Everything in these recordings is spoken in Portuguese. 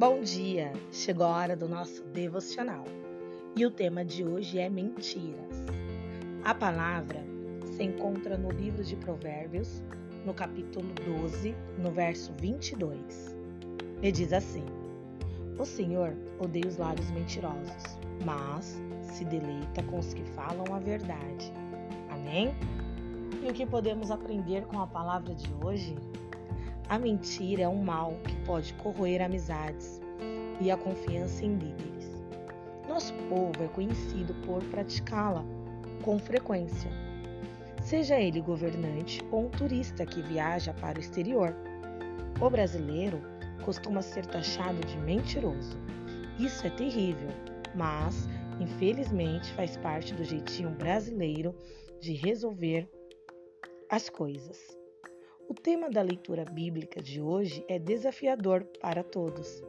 Bom dia! Chegou a hora do nosso devocional e o tema de hoje é mentiras. A palavra se encontra no livro de Provérbios, no capítulo 12, no verso 22. E diz assim: O Senhor odeia os lábios mentirosos, mas se deleita com os que falam a verdade. Amém? E o que podemos aprender com a palavra de hoje? A mentira é um mal que pode corroer amizades e a confiança em líderes. Nosso povo é conhecido por praticá-la com frequência, seja ele governante ou um turista que viaja para o exterior. O brasileiro costuma ser taxado de mentiroso. Isso é terrível, mas infelizmente faz parte do jeitinho brasileiro de resolver as coisas. O tema da leitura bíblica de hoje é desafiador para todos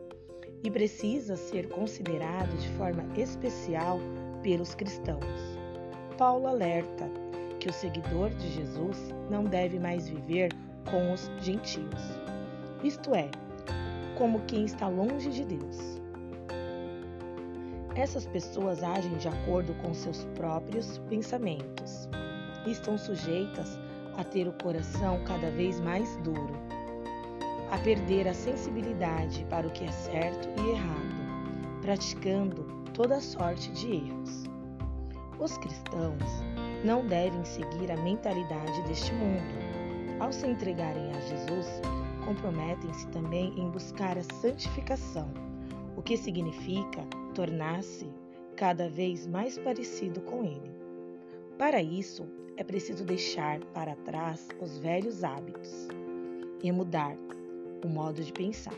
e precisa ser considerado de forma especial pelos cristãos. Paulo alerta que o seguidor de Jesus não deve mais viver com os gentios, isto é, como quem está longe de Deus. Essas pessoas agem de acordo com seus próprios pensamentos e estão sujeitas a ter o coração cada vez mais duro, a perder a sensibilidade para o que é certo e errado, praticando toda sorte de erros. Os cristãos não devem seguir a mentalidade deste mundo. Ao se entregarem a Jesus, comprometem-se também em buscar a santificação, o que significa tornar-se cada vez mais parecido com Ele. Para isso, é preciso deixar para trás os velhos hábitos e mudar o modo de pensar.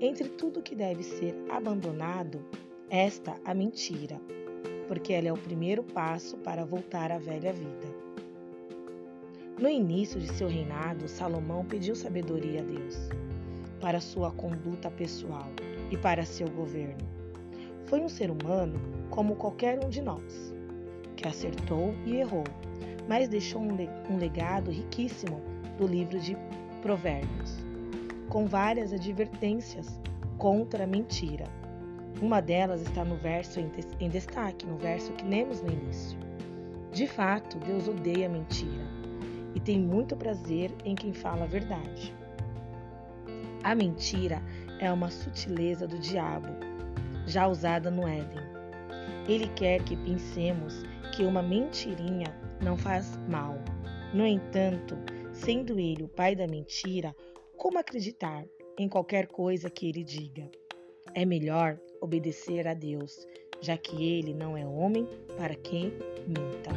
Entre tudo que deve ser abandonado, esta a mentira, porque ela é o primeiro passo para voltar à velha vida. No início de seu reinado, Salomão pediu sabedoria a Deus para sua conduta pessoal e para seu governo. Foi um ser humano como qualquer um de nós, que acertou e errou, mas deixou um legado riquíssimo do livro de Provérbios, com várias advertências contra a mentira. Uma delas está no verso em destaque, no verso que lemos no início. De fato, Deus odeia a mentira e tem muito prazer em quem fala a verdade. A mentira é uma sutileza do diabo, já usada no Éden. Ele quer que pensemos que uma mentirinha não faz mal. No entanto, sendo ele o pai da mentira, como acreditar em qualquer coisa que ele diga? É melhor obedecer a Deus, já que ele não é homem para quem minta.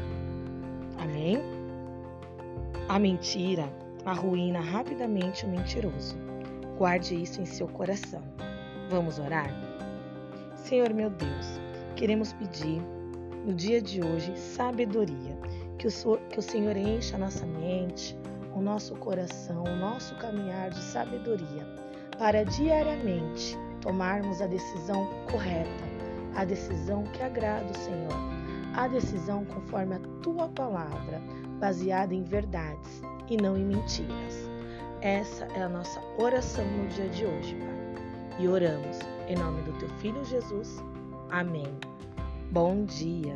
Amém? A mentira arruína rapidamente o mentiroso. Guarde isso em seu coração. Vamos orar? Senhor meu Deus, queremos pedir no dia de hoje sabedoria que o, que o Senhor encha a nossa mente, o nosso coração, o nosso caminhar de sabedoria, para diariamente tomarmos a decisão correta, a decisão que agrada o Senhor, a decisão conforme a tua palavra, baseada em verdades e não em mentiras. Essa é a nossa oração no dia de hoje, Pai. E oramos em nome do teu filho Jesus. Amém. Bom dia.